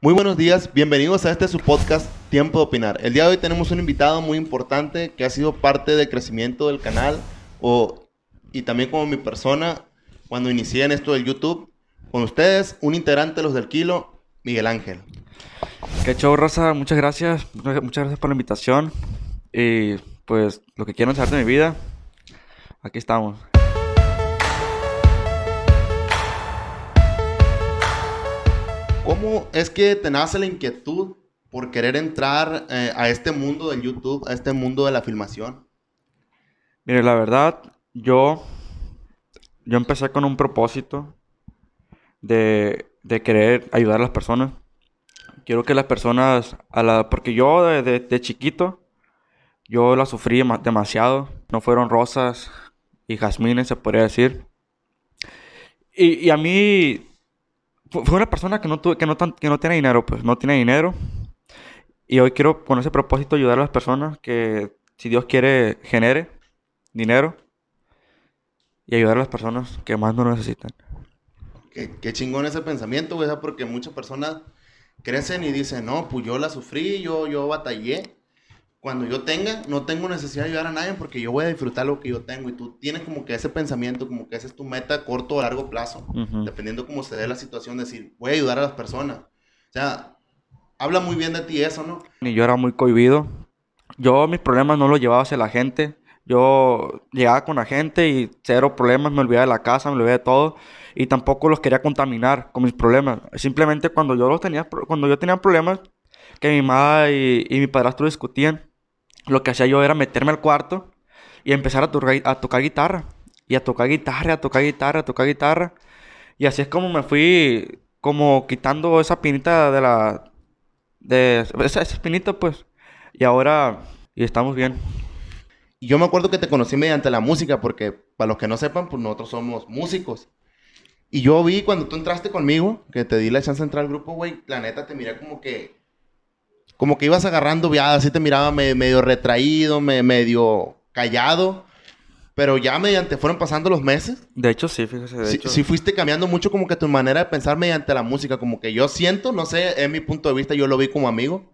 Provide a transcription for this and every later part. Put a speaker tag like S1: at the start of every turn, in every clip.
S1: Muy buenos días, bienvenidos a este su podcast Tiempo de Opinar. El día de hoy tenemos un invitado muy importante que ha sido parte del crecimiento del canal o, y también como mi persona cuando inicié en esto del YouTube. Con ustedes, un integrante de los del Kilo, Miguel Ángel.
S2: Qué show, Rosa. Muchas gracias. Muchas gracias por la invitación. Y pues lo que quieran saber de mi vida, aquí estamos.
S1: ¿Cómo es que te nace la inquietud por querer entrar eh, a este mundo del YouTube, a este mundo de la filmación?
S2: Mire, la verdad, yo, yo empecé con un propósito de, de querer ayudar a las personas. Quiero que las personas, a la, porque yo de, de, chiquito, yo la sufrí demasiado. No fueron rosas y jazmines, se podría decir. Y, y a mí, fue una persona que no, tuve, que, no que no tiene dinero, pues no tiene dinero. Y hoy quiero con ese propósito ayudar a las personas que, si Dios quiere, genere dinero y ayudar a las personas que más no necesitan.
S1: Qué, chingón ese pensamiento, güey, porque muchas personas crecen y dicen, no, pues yo la sufrí, yo, yo batallé. Cuando yo tenga, no tengo necesidad de ayudar a nadie porque yo voy a disfrutar lo que yo tengo. Y tú tienes como que ese pensamiento, como que esa es tu meta corto o largo plazo, dependiendo cómo se dé la situación, decir, voy a ayudar a las personas. O sea, habla muy bien de ti eso, ¿no?
S2: Y yo era muy cohibido. Yo mis problemas no los llevaba hacia la gente. Yo llegaba con la gente y cero problemas, me olvidaba de la casa, me olvidaba de todo y tampoco los quería contaminar con mis problemas. Simplemente cuando yo los tenía, cuando yo tenía problemas que mi madre y, mi padrastro discutían, lo que hacía yo era meterme al cuarto y empezar a, tocar, guitarra. Y a tocar guitarra, a tocar guitarra, a tocar guitarra. Y así es como me fui como quitando esa pinita de la... De esa, esa espinita, pues. Y ahora... Y estamos bien.
S1: Yo me acuerdo que te conocí mediante la música, porque para los que no sepan, pues nosotros somos músicos. Y yo vi cuando tú entraste conmigo, que te di la chance de entrar al grupo, güey, la neta te miré como que. Como que ibas agarrando viada, así te miraba medio retraído, medio callado. Pero ya mediante fueron pasando los meses.
S2: De hecho, sí, fíjese. De
S1: sí,
S2: hecho.
S1: sí fuiste cambiando mucho como que tu manera de pensar mediante la música. Como que yo siento, no sé, en mi punto de vista, yo lo vi como amigo.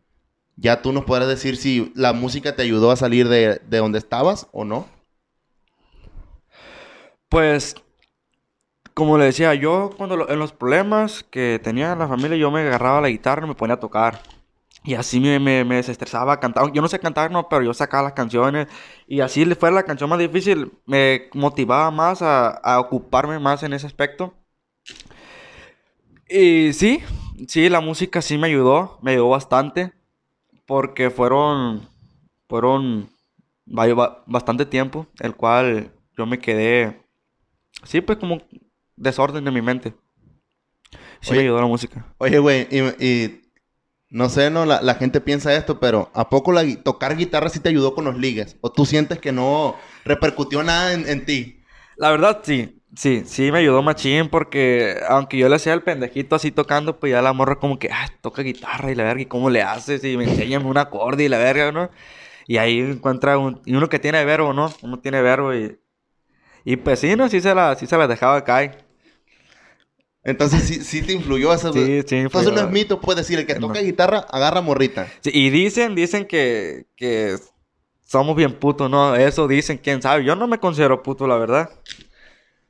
S1: Ya tú nos podrás decir si la música te ayudó a salir de, de donde estabas o no.
S2: Pues como le decía, yo cuando en los problemas que tenía en la familia, yo me agarraba la guitarra y me ponía a tocar. Y así me, me, me desestresaba cantar. Yo no sé cantar, no, pero yo sacaba las canciones. Y así fue la canción más difícil. Me motivaba más a, a ocuparme más en ese aspecto. Y sí, sí, la música sí me ayudó. Me ayudó bastante. Porque fueron, fueron bastante tiempo. El cual yo me quedé, sí, pues como desorden de mi mente. Sí me ayudó la música.
S1: Oye, güey, y, no sé, no, la, gente piensa esto, pero ¿a poco la, tocar guitarra sí te ayudó con los ligues? ¿O tú sientes que no repercutió nada en, ti?
S2: La verdad, sí. Sí, sí me ayudó machín porque aunque yo le hacía el pendejito así tocando, pues ya la morra como que, ah, toca guitarra y la verga, ¿y cómo le haces? Y me enseñan un acorde y la verga, ¿no? Y ahí encuentra un, y uno que tiene verbo, ¿no? Uno tiene verbo y, y pues sí, ¿no? Sí se la, sí se la dejaba caer.
S1: Entonces sí, sí te influyó eso. Sí, sí. Entonces no es mito, puede decir, el que toca guitarra agarra morrita.
S2: Sí, y dicen, dicen que, que somos bien putos, ¿no? Eso dicen, quién sabe. Yo no me considero puto, la verdad.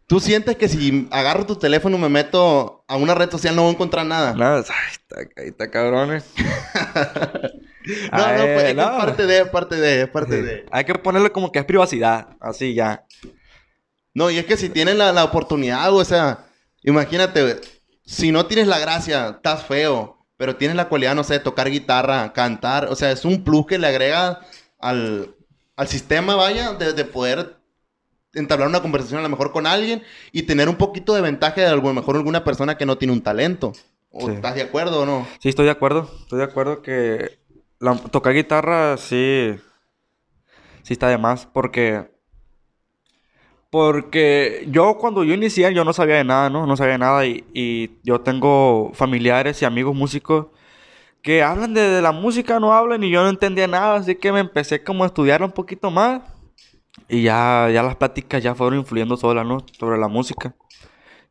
S1: ¿Tú sientes que si agarro tu teléfono y me meto a una red social no voy a encontrar nada?
S2: Nada, ay, está, ahí está cabrones.
S1: no, no, pues, es, parte de, es parte de, es parte de.
S2: Hay que ponerle como que es privacidad, así ya.
S1: No, y es que si tienen la, la oportunidad, o sea, Imagínate, si no tienes la gracia, estás feo, pero tienes la cualidad, no sé, de tocar guitarra, cantar, o sea, es un plus que le agrega al, sistema, vaya, de, poder entablar una conversación a lo mejor con alguien y tener un poquito de ventaja de a lo mejor alguna persona que no tiene un talento. ¿O ¿Estás de acuerdo o no?
S2: Sí, estoy de acuerdo. Estoy de acuerdo que tocar guitarra sí, sí está de más porque porque yo cuando yo inicié, yo no sabía de nada, ¿no? No sabía nada y, yo tengo familiares y amigos músicos que hablan de, la música, no hablan y yo no entendía nada, así que me empecé como a estudiar un poquito más y ya, ya las pláticas ya fueron influyendo solas, ¿no? Sobre la música.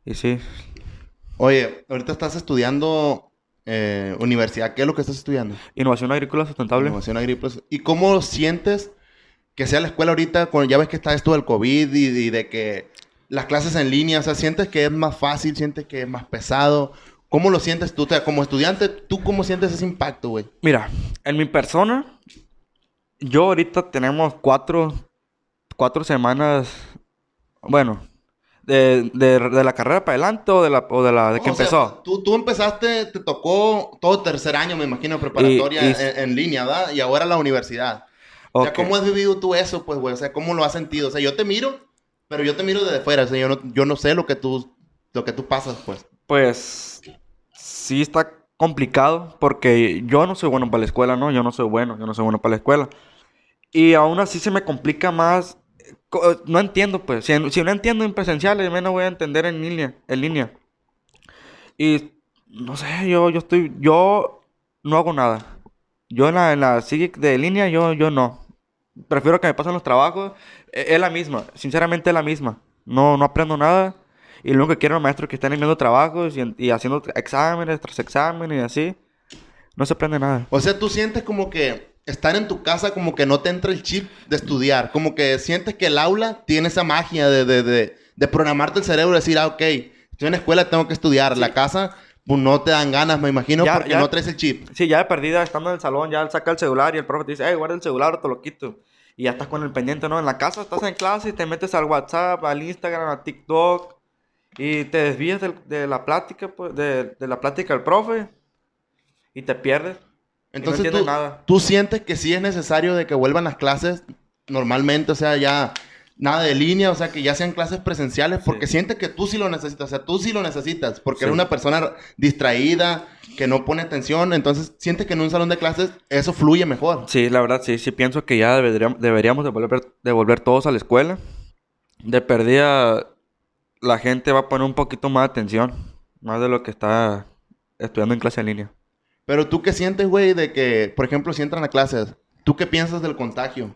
S2: Y sí.
S1: Oye, ahorita estás estudiando eh, universidad. ¿Qué es lo que estás estudiando?
S2: Innovación agrícola sustentable.
S1: Innovación agrícola. ¿Y cómo sientes que sea la escuela ahorita, cuando ya ves que está esto del COVID y, y de que las clases en línea, o sea, sientes que es más fácil, sientes que es más pesado? ¿Cómo lo sientes tú? Sea, como estudiante, ¿tú cómo sientes ese impacto, güey?
S2: Mira, en mi persona, yo ahorita tenemos cuatro, cuatro semanas, bueno, de, de, de la carrera para adelante o de la, o de la de que
S1: O sea,
S2: empezó.
S1: tú, tú empezaste, te tocó todo tercer año, me imagino, preparatoria
S2: Y- y-
S1: En, en línea, ¿verdad? Y ahora la universidad. O sea. ¿cómo has vivido tú eso, pues, güey? O sea, ¿cómo lo has sentido? O sea, yo te miro, pero yo te miro desde fuera. O sea, yo no, yo no sé lo que tú, lo que tú pasas, pues.
S2: Pues sí está complicado porque yo no soy bueno para la escuela, ¿no? Yo no soy bueno, yo no soy bueno para la escuela. Y aún así se me complica más. No entiendo, pues. Si, si no entiendo en presenciales, menos voy a entender en línea. En línea. Y no sé, yo, yo estoy. Yo no hago nada. Yo en la, en la de línea, yo, yo no. Prefiero que me pasen los trabajos. E- Es la misma, sinceramente es la misma. No, no aprendo nada. Y lo único que quiero los maestros que estén enviando trabajos y, y haciendo exámenes tras exámenes y así. No se aprende nada.
S1: O sea, tú sientes como que estar en tu casa, como que no te entra el chip de estudiar. Como que sientes que el aula tiene esa magia de, de, de, de programarte el cerebro y decir, ah, ok, estoy en la escuela, tengo que estudiar. La casa, pues no te dan ganas, me imagino,
S2: Ya-
S1: porque
S2: ya-
S1: no traes el chip.
S2: Sí, ya de perdida, estando en el salón, ya saca el celular y el profe te dice, hey, guarda el celular o te lo quito. Y ya estás con el pendiente, ¿no? En la casa estás en clase y te metes al WhatsApp, al Instagram, a TikTok y te desvías de, la plática, pues, de, de la plática del profe y te pierdes.
S1: Entonces
S2: entiendes
S1: tú,
S2: nada.
S1: tú sientes que sí es necesario de que vuelvan las clases normalmente, o sea, ya nada de línea, o sea, que ya sean clases presenciales, porque sientes que tú sí lo necesitas, o sea, tú sí lo necesitas, porque
S2: Sí.
S1: eres una persona distraída, que no pone atención, entonces sientes que en un salón de clases eso fluye mejor.
S2: Sí, la verdad, sí, sí pienso que ya deberíamos, deberíamos de volver, de volver todos a la escuela. De perdida, la gente va a poner un poquito más de atención, más de lo que está estudiando en clase en línea.
S1: Pero tú qué sientes, güey, de que, por ejemplo, si entran a clases, ¿tú qué piensas del contagio?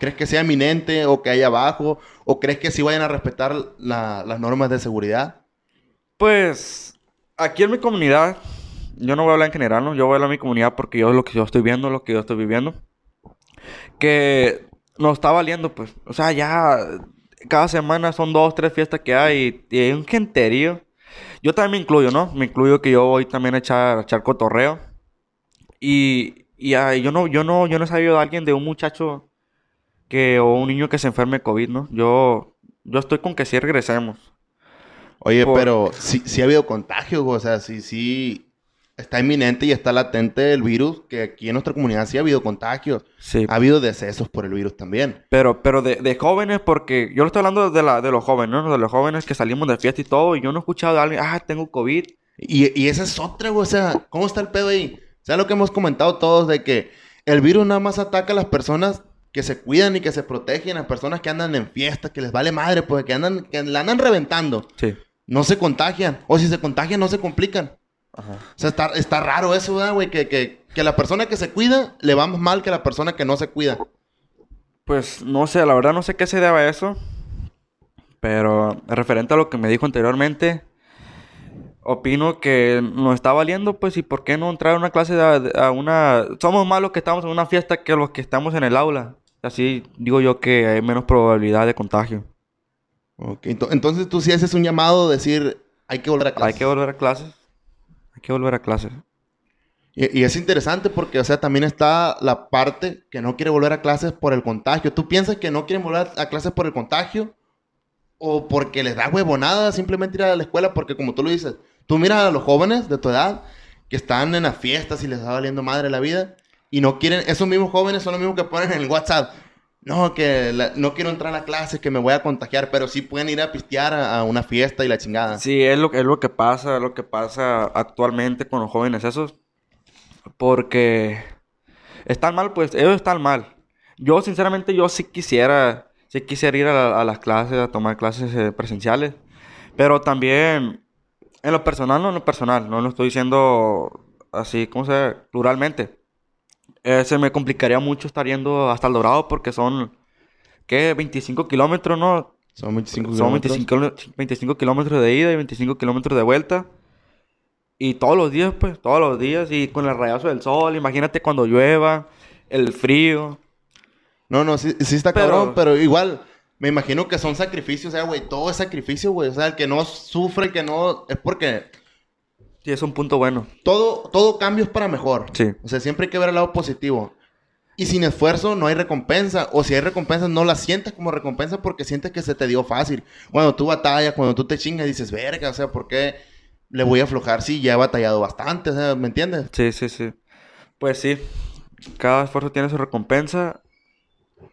S1: ¿Crees que sea eminente o que haya abajo? ¿O crees que sí vayan a respetar la- las normas de seguridad?
S2: Pues, aquí en mi comunidad, yo no voy a hablar en general, ¿no? Yo voy a hablar en mi comunidad porque yo lo que yo estoy viendo, lo que yo estoy viviendo, que nos está valiendo, pues. O sea, ya cada semana son dos, tres fiestas que hay y, hay un genterío. Yo también me incluyo, ¿no? Me incluyo que yo voy también a echar, a echar cotorreo. Y, y ah, yo no, yo no, yo no he sabido de alguien, de un muchacho que, o un niño que se enferme de COVID, ¿no? Yo, yo estoy con que sí regresemos.
S1: Oye,
S2: Por-
S1: pero sí, sí ha habido contagio, güey, o sea, sí, sí está inminente y está latente el virus, que aquí en nuestra comunidad sí ha habido contagios.
S2: Sí.
S1: Ha habido decesos por el virus también.
S2: Pero, pero de, de jóvenes, porque yo lo estoy hablando de, la, de los jóvenes, ¿no? De los jóvenes que salimos de fiesta y todo, y yo no he escuchado de alguien, ah, tengo COVID.
S1: Y, y esa es otra, o sea, ¿cómo está el pedo ahí? O sea, lo que hemos comentado todos de que el virus nada más ataca a las personas que se cuidan y que se protegen, a personas que andan en fiestas, que les vale madre, pues, que andan, que la andan reventando.
S2: Sí.
S1: No se contagian. O si se contagian, no se complican.
S2: Ajá.
S1: O sea, está, está raro eso, ¿verdad, güey? Que, que, que la persona que se cuida le va más mal que la persona que no se cuida.
S2: Pues no sé, la verdad no sé qué se debe a eso. Pero referente a lo que me dijo anteriormente, opino que nos está valiendo, pues, y por qué no entrar a una clase de- a, una... Somos más los que estamos en una fiesta que los que estamos en el aula. Así digo yo que hay menos probabilidad de contagio.
S1: Ok, ento- Entonces tú sí haces un llamado de decir, hay que volver a clases.
S2: Hay que volver a clases. Hay que volver a clases.
S1: Y, y es interesante porque, o sea, también está la parte que no quiere volver a clases por el contagio. ¿Tú piensas que no quieren volver a clases por el contagio? ¿O porque les da huevonada simplemente ir a la escuela? Porque como tú lo dices, tú miras a los jóvenes de tu edad que están en las fiestas y les está valiendo madre la vida y no quieren, esos mismos jóvenes son los mismos que ponen en el WhatsApp. No, que no quiero entrar a la clase, que me voy a contagiar, pero sí pueden ir a pistear a, una fiesta y la chingada.
S2: Sí, es lo, es lo que pasa, es lo que pasa actualmente con los jóvenes esos. Porque están mal, pues ellos están mal. Yo, sinceramente, yo sí quisiera, sí quisiera ir a, la- a las clases, a tomar clases eh, presenciales. Pero también, en lo personal, no en lo personal, no lo estoy diciendo así, ¿cómo se dice? Pluralmente. Eh, se me complicaría mucho estar yendo hasta el Dorado porque son, ¿qué? 25 kilómetros, ¿no?
S1: Son 25
S2: Son
S1: kilómetros.
S2: 25, kilo- 25 kilómetros de ida y 25 kilómetros de vuelta. Y todos los días, pues, todos los días. Y con el rayazo del sol, imagínate cuando llueva, el frío.
S1: No, no, sí, sí está
S2: Pero-
S1: cabrón, pero igual, me imagino que son sacrificios, o sea, güey, todo es sacrificio, güey. O sea, el que no sufre, el que no. Es porque
S2: Sí, es un punto bueno.
S1: todo, todo cambio es para mejor.
S2: Sí.
S1: O sea, siempre hay que ver el lado positivo. Y sin esfuerzo no hay recompensa. O si hay recompensa, no la sientes como recompensa porque sientes que se te dio fácil. Cuando tú batallas, cuando tú te chingas, dices, verga, o sea, ¿por qué le voy a aflojar? Sí, ya he batallado bastante, o sea, ¿me entiendes?
S2: Sí, sí, sí. Pues sí, cada esfuerzo tiene su recompensa.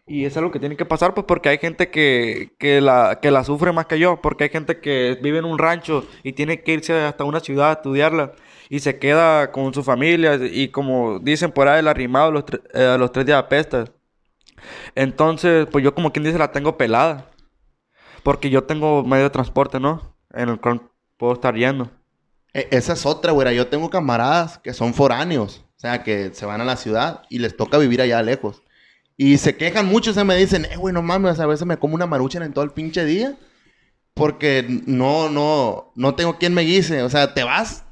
S2: Y es algo que tiene que pasar, pues porque hay gente que, que, la, que la sufre más que yo. Porque hay gente que vive en un rancho y tiene que irse hasta una ciudad a estudiarla. Y se queda con su familia. Y como dicen por ahí, el arrimado los, eh, los tres días apesta. Entonces, pues yo como quien dice, la tengo pelada. Porque yo tengo medio de transporte, ¿no? En el cual puedo estar yendo.
S1: E- esa es otra, güey. Yo tengo camaradas que son foráneos. O sea, que se van a la ciudad y les toca vivir allá lejos. Y se quejan mucho, o sea, me dicen, eh, güey, no mames, a veces me como una marucha en todo el pinche día. Porque no, no, no tengo quien me guise. O sea, te vas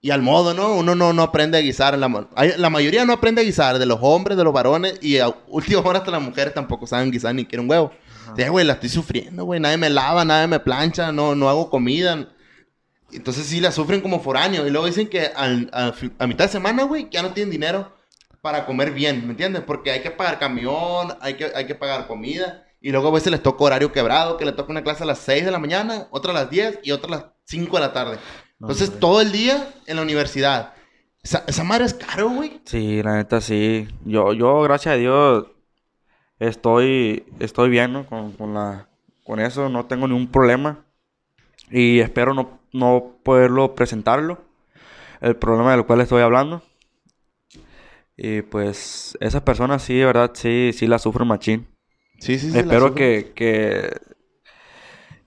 S1: y al modo, ¿no? Uno no, no aprende a guisar. La, la mayoría no aprende a guisar, de los hombres, de los varones. Y a última hora hasta las mujeres tampoco saben guisar ni quieren huevo. Ya, güey, la estoy sufriendo, güey. Nadie me lava, nadie me plancha, no, no hago comida. Entonces sí la sufren como foráneos. Y luego dicen que al- a, a mitad de semana, güey, ya no tienen dinero para comer bien, ¿me entiendes? Porque hay que pagar camión, hay que, hay que pagar comida. Y luego a veces les toca horario quebrado, que le toca una clase a las 6 de la mañana, otra a las 10 y otra a las 5 de la tarde. Entonces todo el día en la universidad. Esa, esa madre es caro, güey.
S2: Sí, la neta sí. Yo, yo gracias a Dios, estoy, estoy bien, ¿no? Con, con la, con eso, no tengo ningún problema. Y espero no, no poderlo presentarlo, el problema del cual estoy hablando. Y pues, esas personas sí, de verdad, sí, sí la sufren machín.
S1: Sí, sí, sí.
S2: espero que, que,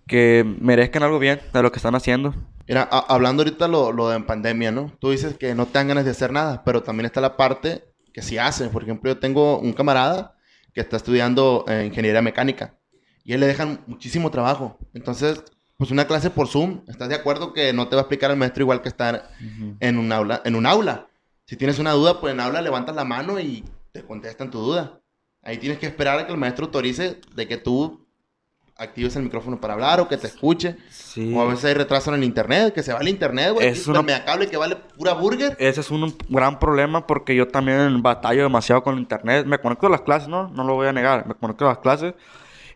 S2: que merezcan algo bien de lo que están haciendo.
S1: Mira, hablando ahorita lo, lo de pandemia, ¿no? Tú dices que no te dan ganas de hacer nada, pero también está la parte que sí hacen. Por ejemplo, yo tengo un camarada que está estudiando eh, ingeniería mecánica y a él le dejan muchísimo trabajo. Entonces, pues una clase por Zoom, ¿estás de acuerdo que no te va a explicar el maestro igual que estar en un aula? En un aula. Si tienes una duda, pues en aula levantas la mano y te contestan tu duda. Ahí tienes que esperar a que el maestro autorice de que tú actives el micrófono para hablar o que te escuche.
S2: Sí.
S1: O a veces hay retraso en el internet, que se va el internet, güey.
S2: Es una-
S1: una cable que vale pura burger.
S2: Ese es un gran problema porque yo también batallo demasiado con el internet. Me conecto a las clases, ¿no? No lo voy a negar. Me conecto a las clases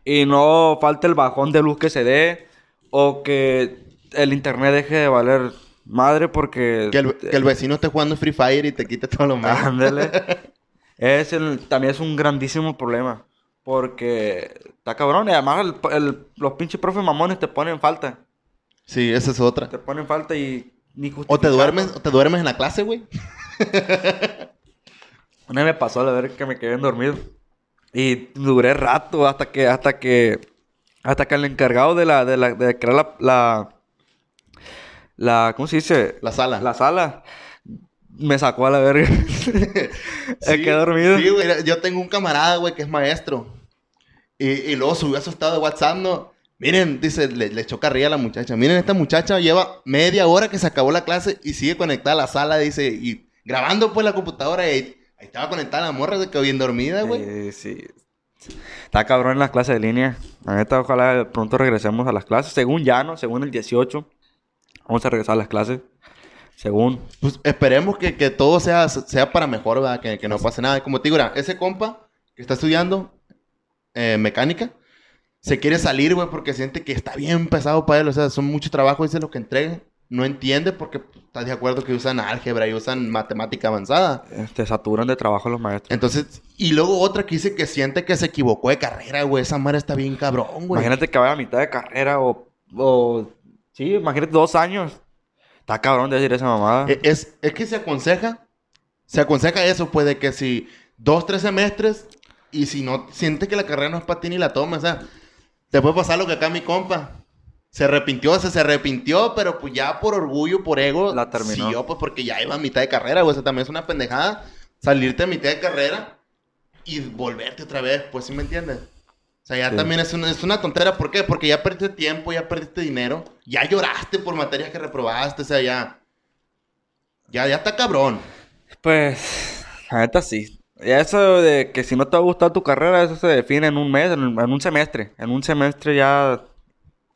S2: y no falta el bajón de luz que se dé o que el internet deje de valer madre porque...
S1: Que el, que el vecino esté jugando Free Fire y te quite todo lo malo.
S2: Ándale. es el, también es un grandísimo problema porque está cabrón y además el- el- los pinches profes mamones te ponen falta.
S1: Sí, esa es otra.
S2: Te ponen falta y ni
S1: O te duermes, o te duermes en la clase, güey.
S2: Una vez me pasó a ver que me quedé dormido. Y duré rato hasta que, hasta que, hasta que el encargado de la, de la, de crear la, la, la- ¿cómo se dice?
S1: La sala.
S2: La sala. Me sacó a la verga. Me quedé dormido.
S1: Sí, güey. Yo tengo un camarada, güey, que es maestro. Y, y luego subió a su estado de WhatsApp, ¿no? Miren, dice, le, le echó carrilla a la muchacha. Miren, esta muchacha lleva media hora que se acabó la clase y sigue conectada a la sala, dice, y grabando pues la computadora y ahí, ahí estaba conectada la morra, se quedó bien dormida, güey.
S2: Eh, sí. Está cabrón en las clases de línea. La neta, ojalá pronto regresemos a las clases. Según ya, ¿no? Según el 18. Vamos a regresar a las clases. Según.
S1: Pues esperemos que, que todo sea, sea para mejor, ¿verdad? Que, que no pase nada. Como te digo, mira, ese compa que está estudiando eh, mecánica se quiere salir, güey, porque siente que está bien pesado para él. O sea, son mucho trabajo, dice lo que entrega. No entiende porque estás de acuerdo que usan álgebra y usan matemática avanzada.
S2: Este, saturan de trabajo los maestros.
S1: Entonces, y luego otra que dice que siente que se equivocó de carrera, güey. Esa madre está bien cabrón, güey.
S2: Imagínate que vaya a mitad de carrera o, o... Sí, imagínate dos años. Está cabrón de decir esa mamada.
S1: Eh, Es, es que se aconseja, se aconseja eso, pues, de que si dos, tres semestres, y si no siente que la carrera no es para ti ni la toma, o sea, te puede pasar lo que acá mi compa. Se arrepintió, se, se arrepintió, pero pues ya por orgullo, por ego,
S2: La terminó.
S1: siguió, pues porque ya iba a mitad de carrera, güey. O sea, también es una pendejada salirte a mitad de carrera y volverte otra vez, pues, ¿sí me entiendes? Sea, ya
S2: Sí.
S1: también es una, es una tontera. ¿Por qué? Porque ya perdiste tiempo, ya perdiste dinero, ya lloraste por materias que reprobaste, o sea, ya.
S2: Ya,
S1: ya está cabrón.
S2: Pues, la neta sí. Eso de que si no te va a gustar tu carrera, eso se define en un mes, en, un semestre. En un semestre ya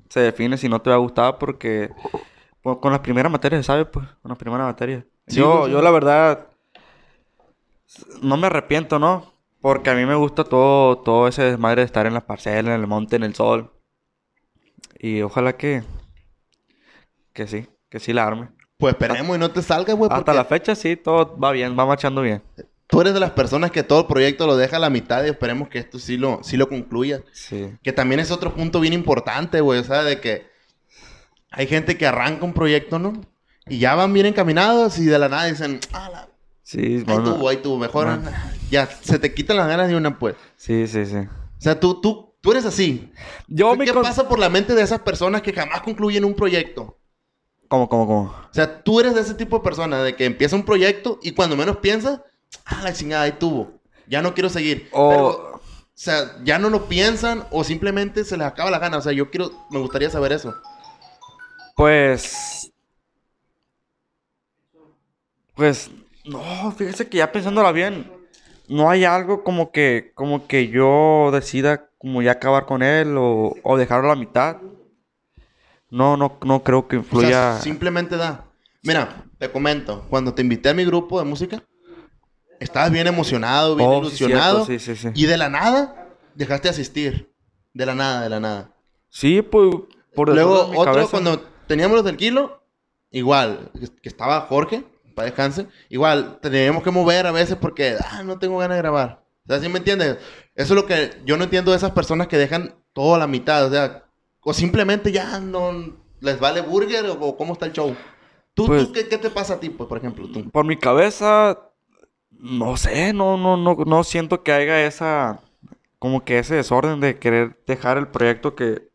S2: se define si no te va a gustar porque pues, con las primeras materias se sabe, pues, con las primeras materias. yo, pues, yo la verdad no me arrepiento, ¿no? Porque a mí me gusta todo, todo ese desmadre de estar en las parcelas, en el monte, en el sol. Y ojalá que, que sí, que sí la arme.
S1: Pues esperemos y no te salga, güey.
S2: Hasta la fecha sí, todo va bien, va marchando bien.
S1: Tú eres de las personas que todo el proyecto lo deja a la mitad y esperemos que esto sí lo, sí lo concluya. Sí. Que también es otro punto bien importante, güey. O sea, de que hay gente que arranca un proyecto, ¿no? Y ya van bien encaminados y de la nada dicen, ah, la... Sí, ahí tuvo, ahí tuvo, mejor. Ya, se te quitan las ganas de una, pues.
S2: Sí, sí, sí. O
S1: sea, tú, tú, tú eres así. Yo ¿Qué pasa por la mente de esas personas que jamás concluyen un proyecto?
S2: ¿Cómo, cómo, cómo?
S1: O sea, tú eres de ese tipo de persona, de que empieza un proyecto y cuando menos piensas, ah, la chingada, ahí tuvo. Ya no quiero seguir. O... sea, ya no lo piensan o simplemente se les acaba la gana. O sea, yo quiero, me gustaría saber eso.
S2: Pues. Pues. No, fíjese que ya pensándola bien. No hay algo como que. Como que yo decida como ya acabar con él o, o dejarlo a la mitad. No, no, no creo que influya.
S1: simplemente da. Mira, te comento, cuando te invité a mi grupo de música, estabas bien emocionado, bien oh, ilusionado. Sí, sí, sí, y de la nada, dejaste de asistir. De la nada, de la nada.
S2: Sí, pues.
S1: Por Luego, otro, cuando teníamos los del kilo, igual, que estaba Jorge, para descanse, igual, teníamos que mover a veces porque, ah, no tengo ganas de grabar. O sea, ¿sí me entiendes? Eso es lo que yo no entiendo de esas personas que dejan todo a la mitad. O sea, o simplemente ya no les vale burger o, cómo está el show. ¿Tú, pues qué, te pasa a ti, pues, por ejemplo? Tú?
S2: Por mi cabeza, no sé, no, no, no, no siento que haya esa, como que ese desorden de querer dejar el proyecto que,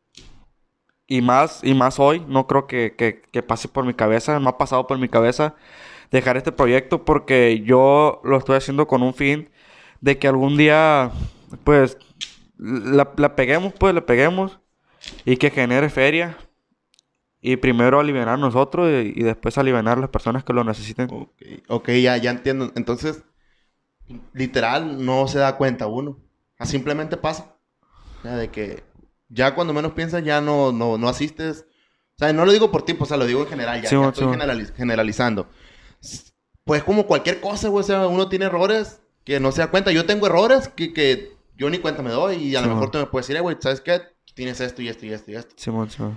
S2: y más, y más hoy, no creo que, que, que pase por mi cabeza, no ha pasado por mi cabeza dejar este proyecto porque yo lo estoy haciendo con un fin de que algún día, pues, la, la peguemos, pues, le peguemos y que genere feria. Y primero aliviar nosotros y, después aliviar a las personas que lo necesiten.
S1: Ok, okay ya, ya entiendo. Entonces, literal, no se da cuenta uno. simplemente pasa. de que ya cuando menos piensas, ya no, no, no asistes. O sea, no lo digo por ti, pues, o sea, lo digo en general. Ya, estoy generalizando. Pues como cualquier cosa, güey. O sea, uno tiene errores que no se da cuenta. Yo tengo errores que, que yo ni cuenta me doy. Y a lo mejor tú me puedes decir, eh, güey, ¿sabes qué? tienes esto y esto y esto y esto.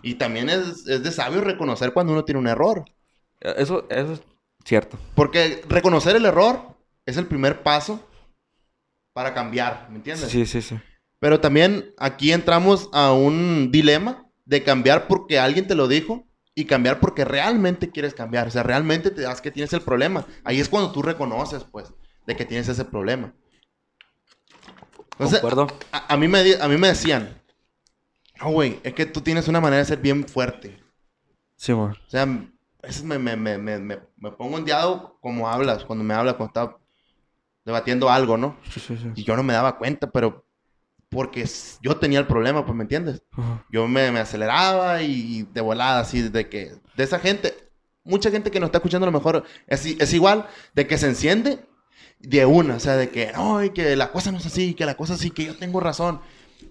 S1: Y también es, de sabio reconocer cuando uno tiene un error.
S2: Eh, eso, eso es cierto.
S1: Porque reconocer el error es el primer paso para cambiar, ¿me entiendes?
S2: Sí, sí, sí.
S1: Pero también aquí entramos a un dilema de cambiar porque alguien te lo dijo y cambiar porque realmente quieres cambiar. O sea, realmente te das que tienes el problema. Ahí es cuando tú reconoces, pues, de que tienes ese problema. acuerdo. A, mí me, a mí me decían, no, güey, es que tú tienes una manera de ser bien fuerte.
S2: Sí, güey.
S1: O sea, a veces me, me, me, me, me pongo ondeado como hablas, cuando me hablas, cuando estás debatiendo algo, ¿no? Sí, sí, sí. Y yo no me daba cuenta, pero porque yo tenía el problema, pues, ¿me entiendes? Yo me, me, aceleraba y de volada, así, de que, de esa gente, mucha gente que nos está escuchando a lo mejor es, es igual, de que se enciende de una, o sea, de que, no, y que la cosa no es así, que la cosa sí, que yo tengo razón.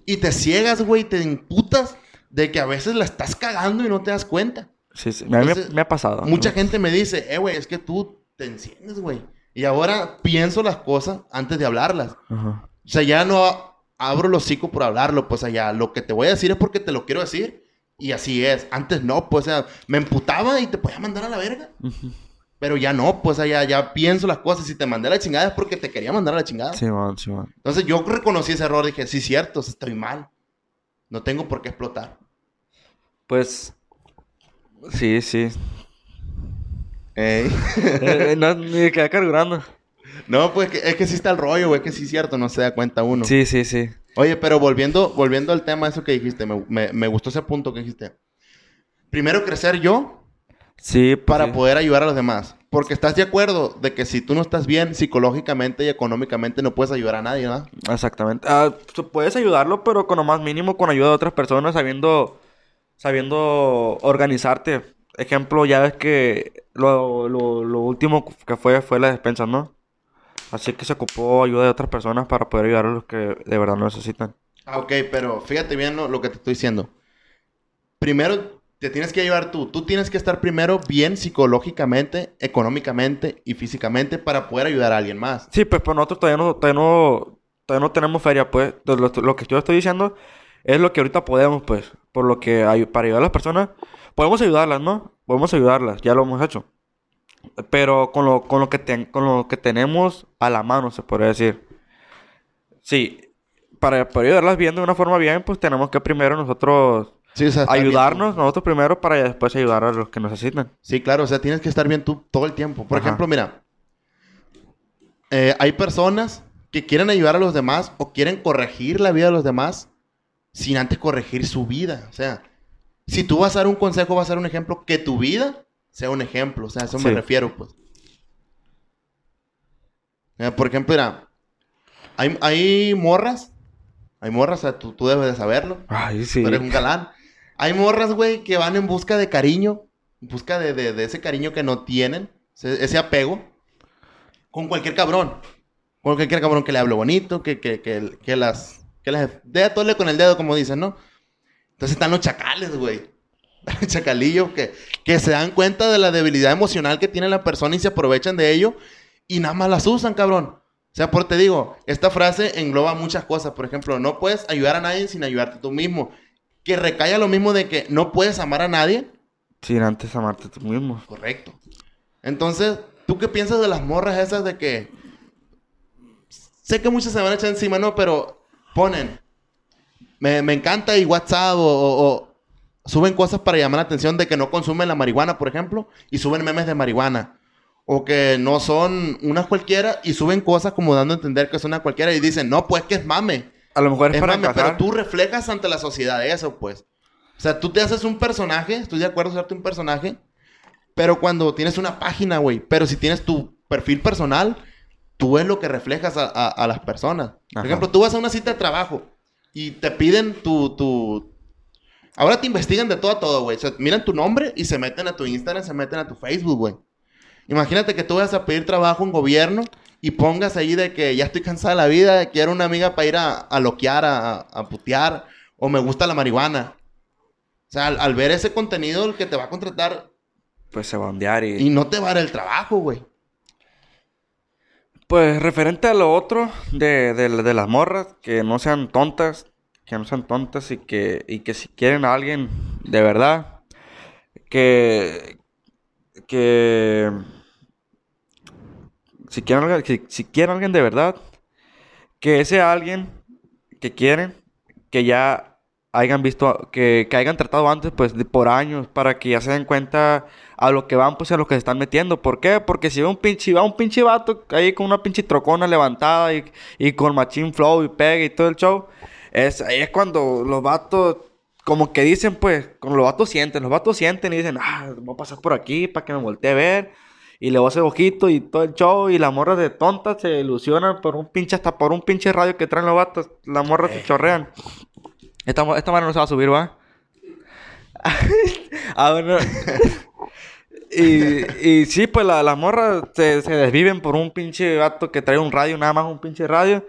S1: Y te ciegas, güey, te imputas de que a veces la estás cagando y no te das cuenta.
S2: Sí, sí. me, ha pasado.
S1: Mucha gente me dice, eh, güey, es que tú te enciendes, güey. Y ahora pienso las cosas antes de hablarlas. O sea, ya no abro los hocico por hablarlo, pues allá lo que te voy a decir es porque te lo quiero decir. Y así es. Antes no, pues, o sea, me emputaba y te podía mandar a la verga. Pero ya no, pues allá ya pienso las cosas. Si te mandé a la chingada es porque te quería mandar a la chingada.
S2: Sí, man, sí, man.
S1: Entonces yo reconocí ese error. Dije, sí, cierto, estoy mal. No tengo por qué explotar.
S2: Pues, sí, sí. Ey. Eh, eh, no, ni queda cargando.
S1: No, pues es que sí está el rollo, güey, que sí es cierto, no se da cuenta uno.
S2: Sí, sí, sí.
S1: Oye, pero volviendo, volviendo al tema, eso que dijiste, me, me gustó ese punto que dijiste. Primero crecer yo
S2: Sí,
S1: pues para poder ayudar a los demás. Porque estás de acuerdo de que si tú no estás bien psicológicamente y económicamente no puedes ayudar a nadie, ¿no?
S2: Exactamente. Ah, puedes ayudarlo, pero con lo más mínimo, con ayuda de otras personas, sabiendo, sabiendo organizarte. ejemplo, ya ves que lo, lo, lo último que fue fue la despensa, ¿no? Así que se ocupó ayuda de otras personas para poder ayudar a los que de verdad lo necesitan.
S1: Ah, ok, pero fíjate bien lo, lo que te estoy diciendo. Primero te tienes que ayudar tú. Tú tienes que estar primero bien psicológicamente, económicamente y físicamente para poder ayudar a alguien más.
S2: Sí, pues, pues nosotros todavía no, todavía no, todavía no tenemos feria, pues. Lo, que yo estoy diciendo es lo que ahorita podemos, pues. Por lo que para ayudar a las personas, podemos ayudarlas, ¿no? Podemos ayudarlas, ya lo hemos hecho. Pero con lo, con lo que ten- con lo que tenemos a la mano, se podría decir. Sí, para, para ayudarlas bien de una forma bien, pues tenemos que primero nosotros
S1: Sí, o sea, bien
S2: ayudarnos, nosotros primero, para después ayudar a los que necesitan.
S1: tú. Sí, claro, o sea, tienes que estar bien tú todo el tiempo. Por
S2: Ajá.
S1: ejemplo, mira, eh, hay personas que quieren ayudar a los demás o quieren corregir la vida de los demás sin antes corregir su vida. O sea, si tú vas a dar un consejo, vas a dar un ejemplo, que tu vida sea un ejemplo. O sea, a eso me refiero, pues. Eh, por ejemplo, mira, hay, hay morras, hay morras, o sea, tú, tú debes de saberlo.
S2: Ay, sí.
S1: Tú eres un galán. Hay morras, güey, que van en busca de cariño, en busca de, de- de ese cariño que no tienen, ese, ese apego, con cualquier cabrón. Con cualquier cabrón que le hable bonito, que, que, que, que las... Que las dé a tole con el dedo, como dicen, ¿no? Entonces están los chacales, güey. Los chacalillos que, que se dan cuenta de la debilidad emocional que tiene la persona y se aprovechan de ello y nada más las usan, cabrón. O sea, por te digo, esta frase engloba muchas cosas. Por ejemplo, no puedes ayudar a nadie sin ayudarte tú mismo. Que recaiga lo mismo de que no puedes amar a nadie.
S2: Sin antes amarte tú mismo.
S1: Correcto. Entonces, ¿tú qué piensas de las morras esas de que... Sé que muchas se van a echar encima, ¿no? Pero ponen... Me, me encanta y WhatsApp o suben cosas para llamar la atención de que no consumen la marihuana, por ejemplo, y suben memes de marihuana. O que no son unas cualquiera y suben cosas como dando a entender que son una cualquiera y dicen, no, pues que es mame.
S2: A lo mejor es,
S1: Es
S2: para
S1: mame, pero tú reflejas ante la sociedad eso, pues. O sea, tú te haces un personaje, estoy de acuerdo en hacerte un personaje, pero cuando tienes una página, güey, pero si tienes tu perfil personal, tú es lo que reflejas a, a- a las personas. Por ejemplo, tú vas a una cita de trabajo y te piden tu, tu... Ahora te investigan de todo a todo, güey. O sea, miran tu nombre y se meten a tu Instagram, se meten a tu Facebook, güey. Imagínate que tú vas a pedir trabajo en gobierno y pongas ahí de que ya estoy cansada de la vida, quiero una amiga para ir a, a loquear, a, a putear, o me gusta la marihuana. O sea, al, al ver ese contenido, el que te va a contratar
S2: Pues se va a ondear y...
S1: y no te va a dar el trabajo, güey.
S2: Pues referente a lo otro de, de, de las morras, que no sean tontas, que no sean tontas y que, y que si quieren a alguien de verdad, que, que si quieren, si, quieren a alguien de verdad, que ese alguien que quieren, que ya hayan visto, que, que hayan tratado antes, pues, por años, para que ya se den cuenta a lo que van, pues, a lo que se están metiendo. ¿Por qué? Porque si va un pinche, va un pinche vato ahí con una pinche trocona levantada y, y con machine flow y pega y todo el show, es, ahí es cuando los vatos, como que dicen, pues, como los vatos sienten, los vatos sienten y dicen, ah, voy a pasar por aquí para que me voltee a ver. Y le voy a hacer ojito y todo el show. Y las morras de tontas se ilusionan por un pinche, hasta por un pinche radio que traen los vatos. Las morras se chorrean. Esta, esta manera no se va a subir, ¿va? ah, bueno. y, y sí, pues la- las morras se, se desviven por un pinche vato que trae un radio, nada más un pinche radio.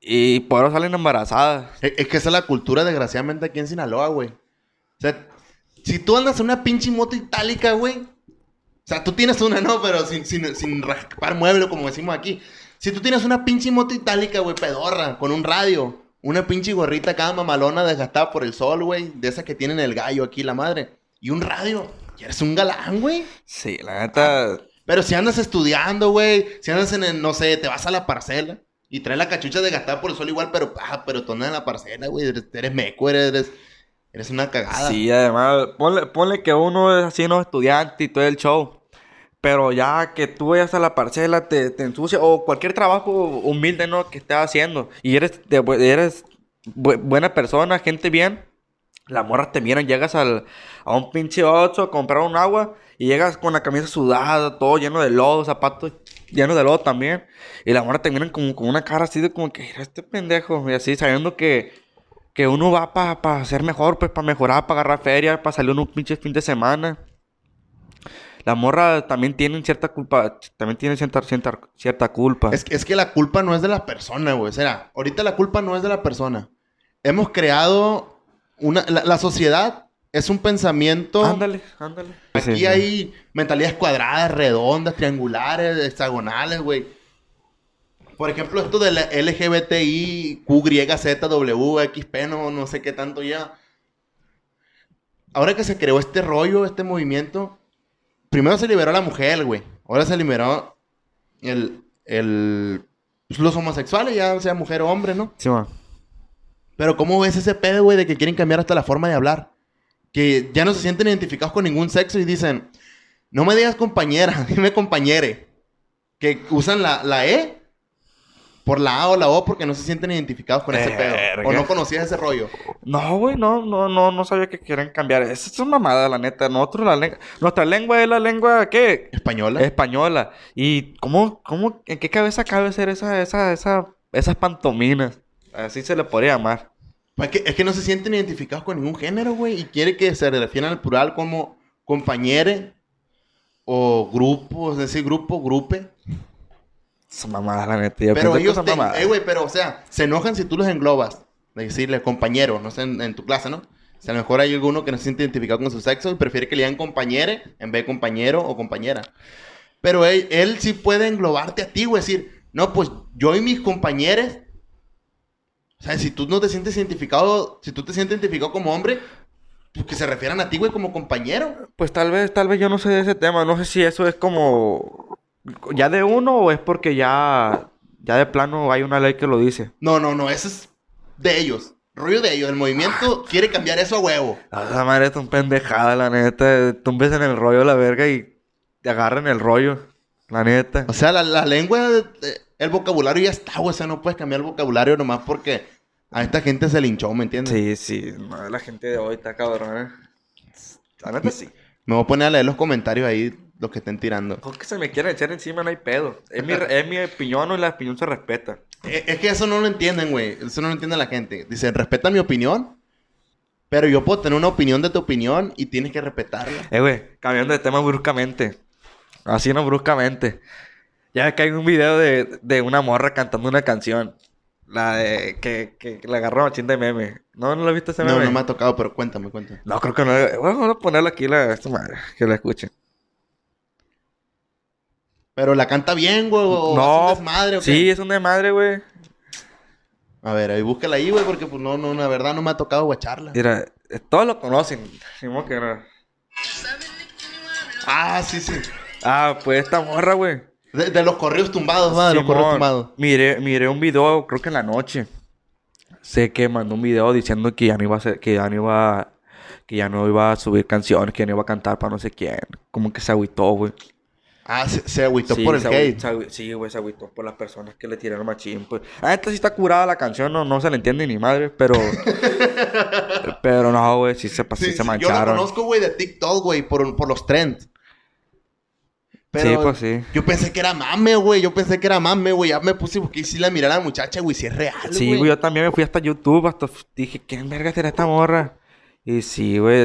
S2: Y por eso salen embarazadas.
S1: Es, es que esa es la cultura, desgraciadamente, aquí en Sinaloa, güey. O sea, si tú andas en una pinche moto itálica, güey. O sea, tú tienes una, no, pero sin, sin, sin raspar mueble, como decimos aquí. Si tú tienes una pinche moto itálica, güey, pedorra, con un radio, una pinche gorrita cada mamalona desgastada por el sol, güey, de esas que tienen el gallo aquí, la madre, y un radio, y eres un galán, güey.
S2: Sí, la neta.
S1: Pero si andas estudiando, güey, si andas en, el, no sé, te vas a la parcela y traes la cachucha de gastar por el sol igual, pero, ah, pero andas en la parcela, güey, eres, eres meco, eres, eres una cagada.
S2: Sí, además, ponle, ponle que uno es así, no estudiante y todo el show. Pero ya que tú vayas a la parcela, te, te ensucia, o cualquier trabajo humilde, ¿no? Que estés haciendo, y eres, de eres bu- buena persona, gente bien, las morras te miran, llegas al, a un pinche ocho a comprar un agua, y llegas con la camisa sudada, todo lleno de lodo, zapatos llenos de lodo también, y las morras te miran como con una cara así de como que, "Mira, este pendejo, y así, sabiendo que, que uno va para ser mejor, pues para mejorar, para agarrar feria, para salir un pinche fin de semana. Las morras también tienen cierta culpa, también tienen cierta, cierta, cierta culpa.
S1: Es, que- es que la culpa no es de la persona, güey. Sea, ahorita la culpa no es de la persona. Hemos creado una... La, la sociedad es un pensamiento...
S2: Ándale, ándale.
S1: Aquí
S2: Sí, sí.
S1: hay mentalidades cuadradas, redondas, triangulares, hexagonales, güey. Por ejemplo, esto de la LGBTI, QYZW, XP, no, no sé qué tanto ya. Ahora que se creó este rollo, este movimiento, primero se liberó a la mujer, güey. Ahora se liberó el, el, pues, los homosexuales, ya sea mujer o hombre, ¿no?
S2: Sí, ma.
S1: Pero ¿cómo ves ese pedo, güey, de que quieren cambiar hasta la forma de hablar? Que ya no se sienten identificados con ningún sexo y dicen, no me digas compañera, dime compañere. Que usan la, la E por la A o la O porque no se sienten identificados con ese pedo. O no conocías ese rollo.
S2: No, güey, no, no, no, no sabía que quieren cambiar. Esa es una mamada, la neta. Nosotros, la lengua, nuestra lengua es la lengua, ¿qué?
S1: ¿Española?
S2: Española. ¿Y cómo, cómo, en qué cabeza cabe ser esa, esa, esa, esas pantominas? Así se le podría llamar.
S1: Pues es, que, es que no se sienten identificados con ningún género, güey. Y quiere que se refieran al plural como compañere o grupo, es decir, grupo, grupe.
S2: Esa mamada, la neta. Yo
S1: Pero ellos te... Eh, güey, pero, o sea, se enojan si tú los englobas. De decirle compañero, no sé, en, en tu clase, ¿no? O sea, a lo mejor hay alguno que no se siente identificado con su sexo y prefiere que le digan compañere en vez de compañero o compañera. Pero él, él sí puede englobarte a ti, güey. Decir, no, pues yo y mis compañeros... O sea, si tú no te sientes identificado, si tú te sientes identificado como hombre, pues que se refieran a ti, güey, como compañero.
S2: Pues tal vez, tal vez yo no sé de ese tema. No sé si eso es como ya de uno o es porque ya, ya de plano hay una ley que lo dice.
S1: No, no, no, eso es de ellos. Rollo de ellos. El movimiento quiere cambiar eso a huevo.
S2: La madre es un pendejada, la neta. Tumbes en el rollo la verga y te agarran el rollo. La neta.
S1: O sea, la, la lengua, eh, el vocabulario ya está, güey. O sea, no puedes cambiar el vocabulario nomás porque a esta gente se linchó, ¿me entiendes?
S2: Sí, sí. no, la gente de hoy está cabrón, eh. La neta sí.
S1: Me voy a poner a leer los comentarios ahí, los que estén tirando.
S2: Porque se me quieren echar encima, no hay pedo. Es mi, es mi opinión y la opinión se respeta.
S1: Eh, Es que eso no lo entienden, güey. Eso no lo entiende la gente. Dicen, respeta mi opinión, pero yo puedo tener una opinión de tu opinión y tienes que respetarla.
S2: Eh, güey, cambiando de tema bruscamente. Así no bruscamente. Ya que hay un video de, de una morra cantando una canción. La de que, que, la agarró machín de meme. ¿No, no lo viste ese meme?
S1: No, no me ha tocado, pero cuéntame, cuéntame.
S2: No, creo que no. Bueno, vamos a ponerlo aquí, la, esta madre, que la escuchen.
S1: Pero la canta bien, güey, o
S2: no,
S1: hace un desmadre, ¿o qué?
S2: sí, es un desmadre, güey.
S1: A ver, ahí búscala ahí, güey, porque pues no, no, la verdad no me ha tocado guacharla.
S2: Mira, eh, todos lo conocen. Que no.
S1: Ah, sí, sí.
S2: Ah, pues esta morra, güey.
S1: De, de los correos tumbados, va, de los correos tumbados.
S2: Miré, miré un video, creo que en la noche. Sé que mandó un video diciendo que ya no iba a ser, que ya no iba, que ya no iba a subir canciones, que ya no iba a cantar para no sé quién. Como que se agüitó, güey.
S1: Ah, se, se agüitó
S2: Sí,
S1: por el hate.
S2: Sí, güey, se agüitó por las personas que le tiraron machín, pues. Ah, esta sí está curada la canción, no, no se le entiende ni madre, pero... pero no, güey, sí se, sí
S1: Sí,
S2: se
S1: sí, Yo la
S2: mancharon.
S1: conozco, güey, de TikTok, güey, por, por los trends.
S2: Sí, pues sí.
S1: Yo pensé que era mame, güey. Yo pensé que era mame, güey. Ya me puse porque sí la miré a la muchacha, güey. Si es real, güey.
S2: Sí, güey, yo también me fui hasta YouTube, hasta dije, ¿quién verga será esta morra? Y sí, güey,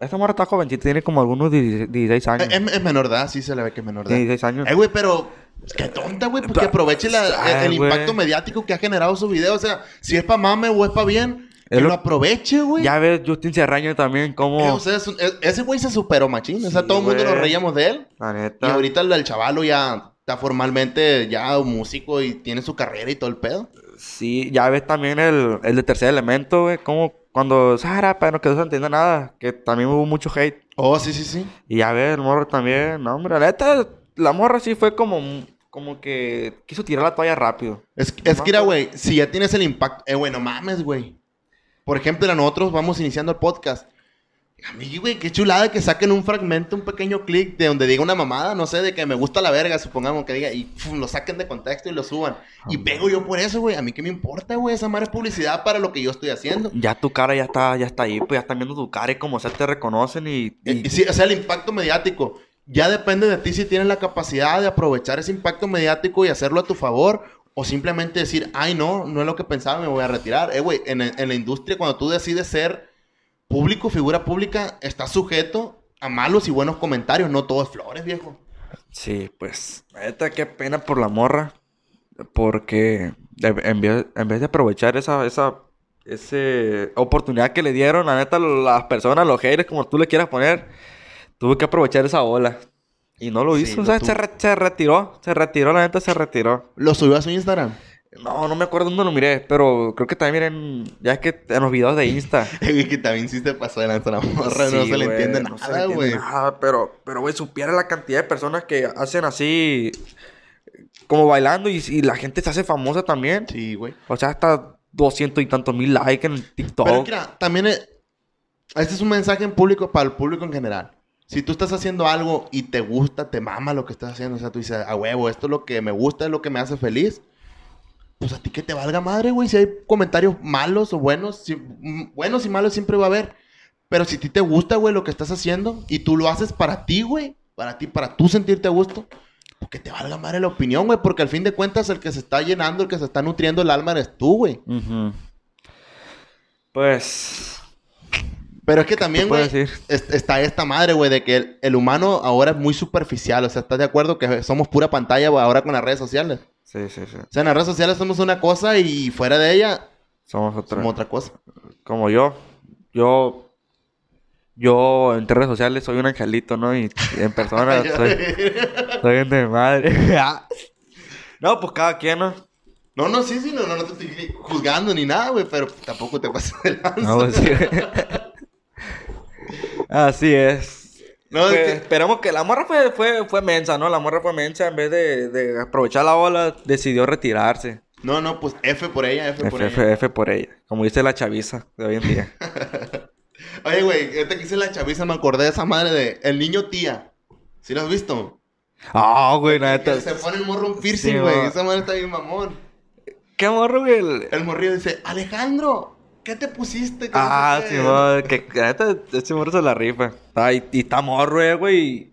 S2: esta morra está jovencita, tiene como algunos 16 16 años.
S1: Es, es menor edad, sí se le ve que es menor edad.
S2: 16 años.
S1: Eh, güey, pero... Qué tonta, güey. Pues que aproveche la- el,
S2: Ay,
S1: el
S2: güey.
S1: impacto mediático que ha generado su video. O sea, si es pa' mame o es pa' bien, que
S2: lo-
S1: lo aproveche, güey.
S2: Ya ves, Justin Serraño también, como...
S1: Eh, o sea, es un- es- ese güey se superó machín. o sea, todo el mundo nos reíamos de él.
S2: La
S1: Y
S2: neta.
S1: ahorita el, el chavalo ya está formalmente ya un músico y tiene su carrera y todo el pedo.
S2: Sí, ya ves también el, el de Tercer Elemento, güey, como cuando Sara, pero que no se entiende nada, que también hubo mucho hate.
S1: Oh, sí, sí, sí.
S2: Y ya ves, el morro también, no, hombre, la neta, la morra sí fue como, como que quiso tirar la toalla rápido.
S1: Es, es que, mira, güey, si ya tienes el impacto... Eh, güey, no mames, güey. Por ejemplo, nosotros vamos iniciando el podcast. A mí, güey, qué chulada que saquen un fragmento, un pequeño clic de donde diga una mamada, no sé, de que me gusta la verga, supongamos que diga, y lo saquen de contexto y lo suban. Y pego yo por eso, güey. A mí qué me importa, güey. Esa madre es publicidad para lo que yo estoy haciendo.
S2: Ya tu cara ya está, ya está ahí, pues ya están viendo tu cara y como sea te reconocen y... y-
S1: Eh, y sí, o sea, el impacto mediático. Ya depende de ti si tienes la capacidad de aprovechar ese impacto mediático y hacerlo a tu favor. O simplemente decir, ay, no, no es lo que pensaba, me voy a retirar. Eh, güey, en, en la industria, cuando tú decides ser público, figura pública, estás sujeto a malos y buenos comentarios, no todo es flores, viejo.
S2: Sí, pues, neta, qué pena por la morra. Porque en vez, en vez de aprovechar esa, esa oportunidad que le dieron, la neta, las personas, los haters, como tú le quieras poner, tuve que aprovechar esa ola. Y no lo
S1: Sí,
S2: hizo,
S1: lo
S2: o sea, se, re- se retiró, se retiró, la neta, se retiró.
S1: Lo subió a su Instagram.
S2: No, no me acuerdo dónde lo miré, pero creo que también miren, ya es que en los videos de Insta.
S1: Y que también sí se pasó de la morra, no
S2: Sí,
S1: se le
S2: güey,
S1: entiende
S2: no se le
S1: nada, güey.
S2: nada, pero, pero, güey, supiera la cantidad de personas que hacen así, como bailando, y, y la gente se hace famosa también.
S1: Sí, güey.
S2: O sea, hasta doscientos y tantos mil likes en TikTok.
S1: Pero mira, también es- este es un mensaje en público para el público en general. Si tú estás haciendo algo y te gusta, te mama lo que estás haciendo, o sea, tú dices, a huevo, esto es lo que me gusta, es lo que me hace feliz, pues a ti que te valga madre, güey. Si hay comentarios malos o buenos, mm, buenos y malos siempre va a haber. Pero si a ti te gusta, güey, lo que estás haciendo y tú lo haces para ti, güey, para ti, para tú sentirte a gusto, pues que te valga madre la opinión, güey, porque al fin de cuentas el que se está llenando, el que se está nutriendo el alma eres tú, güey.
S2: Pues,
S1: Pero es que también, güey, es- está esta madre, güey, de que el, el humano ahora es muy superficial. O sea, ¿estás de acuerdo que somos pura pantalla güey, ahora con las redes sociales?
S2: sí, sí, sí.
S1: O sea, en las redes sociales somos una cosa y fuera de ella
S2: Somos otra.
S1: somos otra cosa.
S2: Como yo. Yo, yo en redes sociales soy un angelito, ¿no? Y, en persona soy, soy de madre. no, pues cada quien, ¿no?
S1: No, no, sí, sí, no, no, no te estoy juzgando ni nada, güey, pero tampoco te pases de lanza.
S2: No, pues sí. Así es.
S1: No, es
S2: Pues,
S1: que-
S2: Esperamos que la morra fue, fue, fue mensa, ¿no? La morra fue mensa. En vez de, de aprovechar la ola, decidió retirarse.
S1: no, no, pues F por ella, F, por
S2: F,
S1: ella.
S2: F, F por ella. Como dice la chaviza de hoy en día.
S1: Oye, güey, ahorita que hice la chaviza me acordé de esa madre de El Niño Tía. ¿Sí lo has visto?
S2: Ah, güey, la
S1: Que
S2: neta.
S1: se pone el morro un piercing,
S2: Sí,
S1: güey. esa madre está bien mamón.
S2: ¿Qué morro, güey? El-
S1: El morrillo dice, Alejandro, ¿qué te pusiste?
S2: Ah, sí,
S1: qué".
S2: man, que neta, ese morro se la rifa. Está, y, y está morro, eh, güey.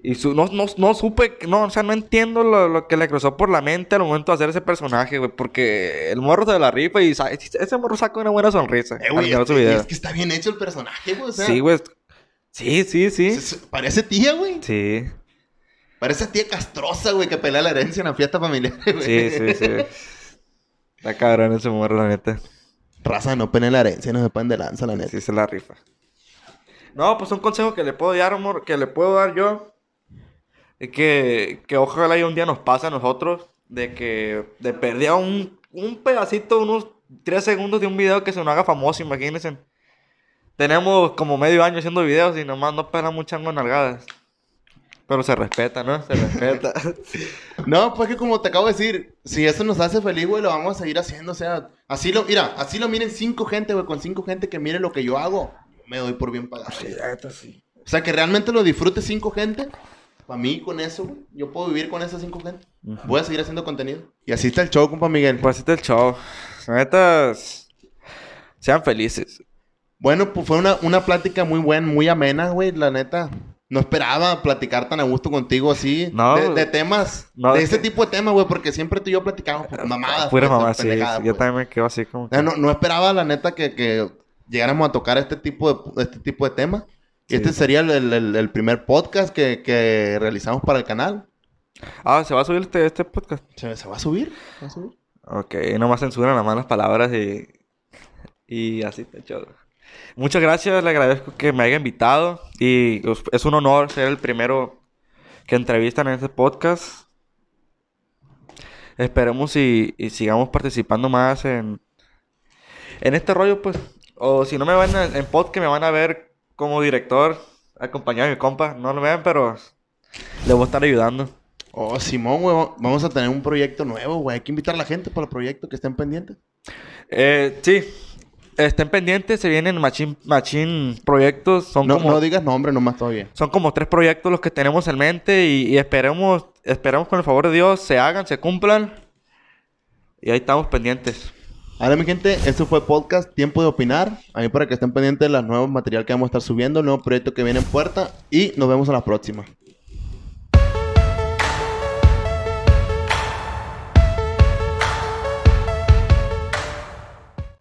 S2: Y, su, no, no, no supe, no, o sea, no entiendo lo, lo que le cruzó por la mente al momento de hacer ese personaje, güey. Porque el morro se la rifa y ese morro saca una buena sonrisa.
S1: Eh, güey, es,
S2: su
S1: que,
S2: video.
S1: es que está bien hecho el personaje, güey. O sea,
S2: Sí, güey. Sí, sí, sí.
S1: parece tía, güey.
S2: Sí,
S1: Parece tía castrosa, güey, que pelea la herencia en la fiesta familiar, güey.
S2: sí, sí, sí. Está cabrón ese morro, la neta.
S1: Raza, no peleen la herencia, no se pueden de lanza, la neta.
S2: Sí, se la rifa. No, pues un consejo que le puedo dar, amor, que le puedo dar yo. Es que, que ojalá y un día nos pase a nosotros. De que de perder un, un pedacito, unos tres segundos de un video que se nos haga famoso, imagínense. Tenemos como medio año haciendo videos y nomás no pegan muchas nalgadas. Pero se respeta, ¿no? Se respeta.
S1: No, pues que como te acabo de decir, si eso nos hace feliz, güey, lo vamos a seguir haciendo. O sea, así lo, mira, así lo miren cinco gente, güey, con cinco gente que mire lo que yo hago, me doy por bien pagado.
S2: sí, sí.
S1: O sea, que realmente lo disfrute cinco gente. Para mí, con eso, güey, yo puedo vivir con esas cinco gente.
S2: Ujú.
S1: Voy a seguir haciendo contenido. Y así está el show, compa Miguel.
S2: Pues así está el show. La neta, s- sean felices.
S1: Bueno, pues fue una, una plática muy buena, muy amena, güey, la neta. No esperaba platicar tan a gusto contigo así.
S2: No.
S1: de, de temas.
S2: No,
S1: de
S2: es
S1: este
S2: que-
S1: tipo de temas, güey, porque siempre tú y yo platicamos por mamadas.
S2: Pura
S1: pues,
S2: mamá, sí. Yo
S1: pues.
S2: también me quedo así como que...
S1: no, no esperaba, la neta, que, que llegáramos a tocar este tipo de, este tipo de temas.
S2: Sí.
S1: este sería el, el- el- el primer podcast que, que realizamos para el canal.
S2: Ah, ¿se va a subir este, este podcast?
S1: ¿Se, se va a subir? ¿Se va a subir?
S2: Ok, nomás censuran las malas palabras y... Y así está chido. Muchas gracias, le agradezco que me haya invitado. Y es un honor ser el primero que entrevistan en este podcast. Esperemos y, y sigamos participando más en... En este rollo, pues. O si no me van a- en podcast, me van a ver como director, acompañado de mi compa. No lo vean, pero... Le voy a estar ayudando.
S1: Oh, Simón, güey, vamos a tener un proyecto nuevo, güey. Hay que invitar a la gente para el proyecto, que estén pendientes.
S2: Eh, sí, estén pendientes, se vienen machín, machín proyectos, son
S1: No,
S2: como,
S1: no digas nombre nomás todavía.
S2: son como tres proyectos los que tenemos en mente y, y esperemos, esperemos con el favor de Dios se hagan, se cumplan y ahí estamos pendientes.
S1: Ahora, mi gente, esto fue podcast Tiempo de Opinar. Ahí para que estén pendientes de los nuevos material que vamos a estar subiendo, el nuevo proyecto que viene en puerta. Y nos vemos a la próxima.